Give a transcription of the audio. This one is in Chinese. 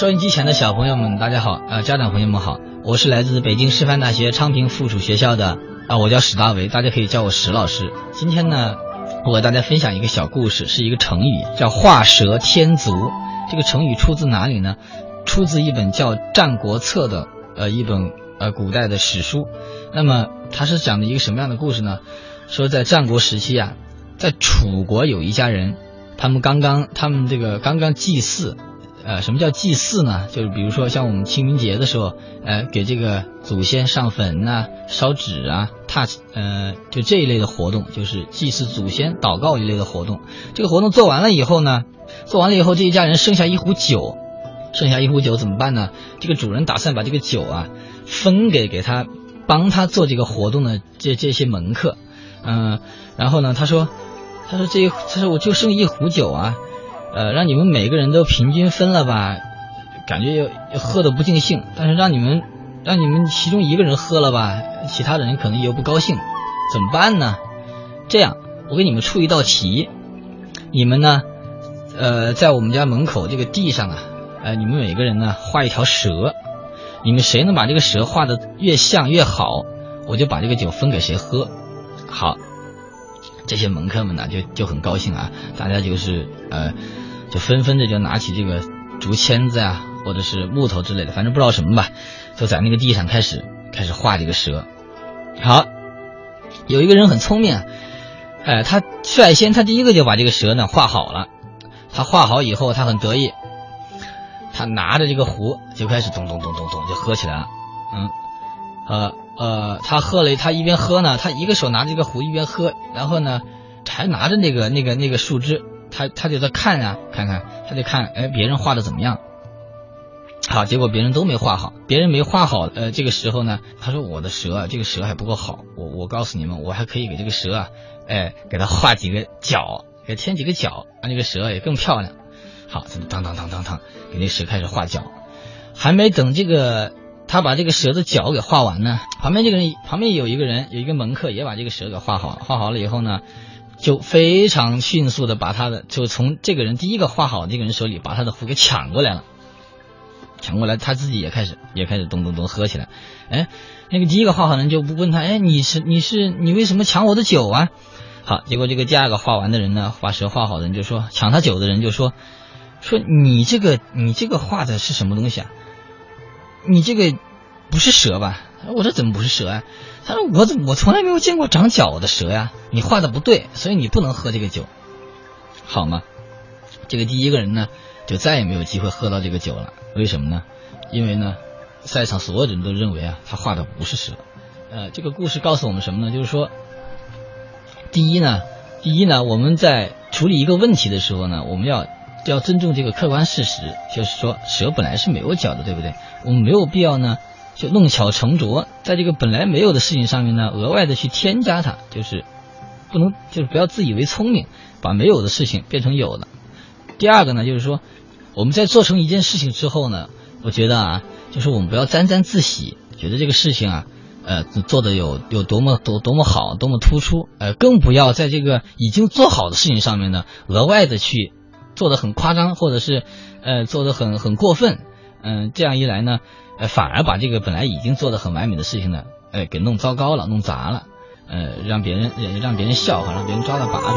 收音机前的小朋友们，大家好！呃，家长朋友们好，我是来自北京师范大学昌平附属学校的啊，我叫史大为，大家可以叫我史老师。今天呢，我给大家分享一个小故事，是一个成语，叫“画蛇添足”。这个成语出自哪里呢？出自一本叫《战国策》的呃一本呃古代的史书。那么它是讲的一个什么样的故事呢？说在战国时期啊，在楚国有一家人，他们刚刚他们这个刚刚祭祀。呃，什么叫祭祀呢？就是比如说像我们清明节的时候，呃，给这个祖先上坟呐、烧纸啊、踏呃，就这一类的活动，就是祭祀祖先、祷告一类的活动。这个活动做完了以后呢，做完了以后，这一家人剩下一壶酒，剩下一壶酒怎么办呢？这个主人打算把这个酒啊分给给他帮他做这个活动的这这些门客，嗯，然后呢，他说，他说这一他说我就剩一壶酒啊。呃，让你们每个人都平均分了吧，感觉又喝的不尽兴。但是让你们让你们其中一个人喝了吧，其他的人可能又不高兴，怎么办呢？这样，我给你们出一道题，你们呢，呃，在我们家门口这个地上啊，呃，你们每个人呢画一条蛇，你们谁能把这个蛇画的越像越好，我就把这个酒分给谁喝。好。这些门客们呢，就就很高兴啊，大家就是呃，就纷纷的就拿起这个竹签子呀，或者是木头之类的，反正不知道什么吧，就在那个地上开始开始画这个蛇。好，有一个人很聪明，哎，他率先他第一个就把这个蛇呢画好了。他画好以后，他很得意，他拿着这个壶就开始咚咚咚咚咚就喝起来了。嗯，呃。呃，他喝了，他一边喝呢，他一个手拿着这个壶一边喝，然后呢，还拿着那个那个那个树枝，他他就在看啊，看看，他就看，哎，别人画的怎么样？好，结果别人都没画好，别人没画好，呃，这个时候呢，他说我的蛇，这个蛇还不够好，我我告诉你们，我还可以给这个蛇啊，哎，给它画几个角，给添几个角，让这个蛇也更漂亮。好，当当当当当，给那蛇开始画脚，还没等这个。他把这个蛇的脚给画完呢，旁边这个人旁边有一个人，有一个门客也把这个蛇给画好，画好了以后呢，就非常迅速的把他的就从这个人第一个画好这个人手里把他的壶给抢过来了，抢过来他自己也开始也开始咚咚咚喝起来，哎，那个第一个画好的人就不问他，哎，你是你是你为什么抢我的酒啊？好，结果这个第二个画完的人呢，把蛇画好的人就说抢他酒的人就说说你这个你这个画的是什么东西啊？你这个不是蛇吧？我说怎么不是蛇啊？他说我怎么我从来没有见过长脚的蛇呀？你画的不对，所以你不能喝这个酒，好吗？这个第一个人呢，就再也没有机会喝到这个酒了。为什么呢？因为呢，在场所有人都认为啊，他画的不是蛇。呃，这个故事告诉我们什么呢？就是说，第一呢，第一呢，我们在处理一个问题的时候呢，我们要。要尊重这个客观事实，就是说蛇本来是没有脚的，对不对？我们没有必要呢，就弄巧成拙，在这个本来没有的事情上面呢，额外的去添加它，就是不能，就是不要自以为聪明，把没有的事情变成有的。第二个呢，就是说我们在做成一件事情之后呢，我觉得啊，就是我们不要沾沾自喜，觉得这个事情啊，呃，做的有有多么多多么好，多么突出，呃，更不要在这个已经做好的事情上面呢，额外的去。做的很夸张，或者是，呃，做的很很过分，嗯，这样一来呢，呃，反而把这个本来已经做的很完美的事情呢，呃，给弄糟糕了，弄砸了，呃，让别人让别人笑话，让别人抓到把柄。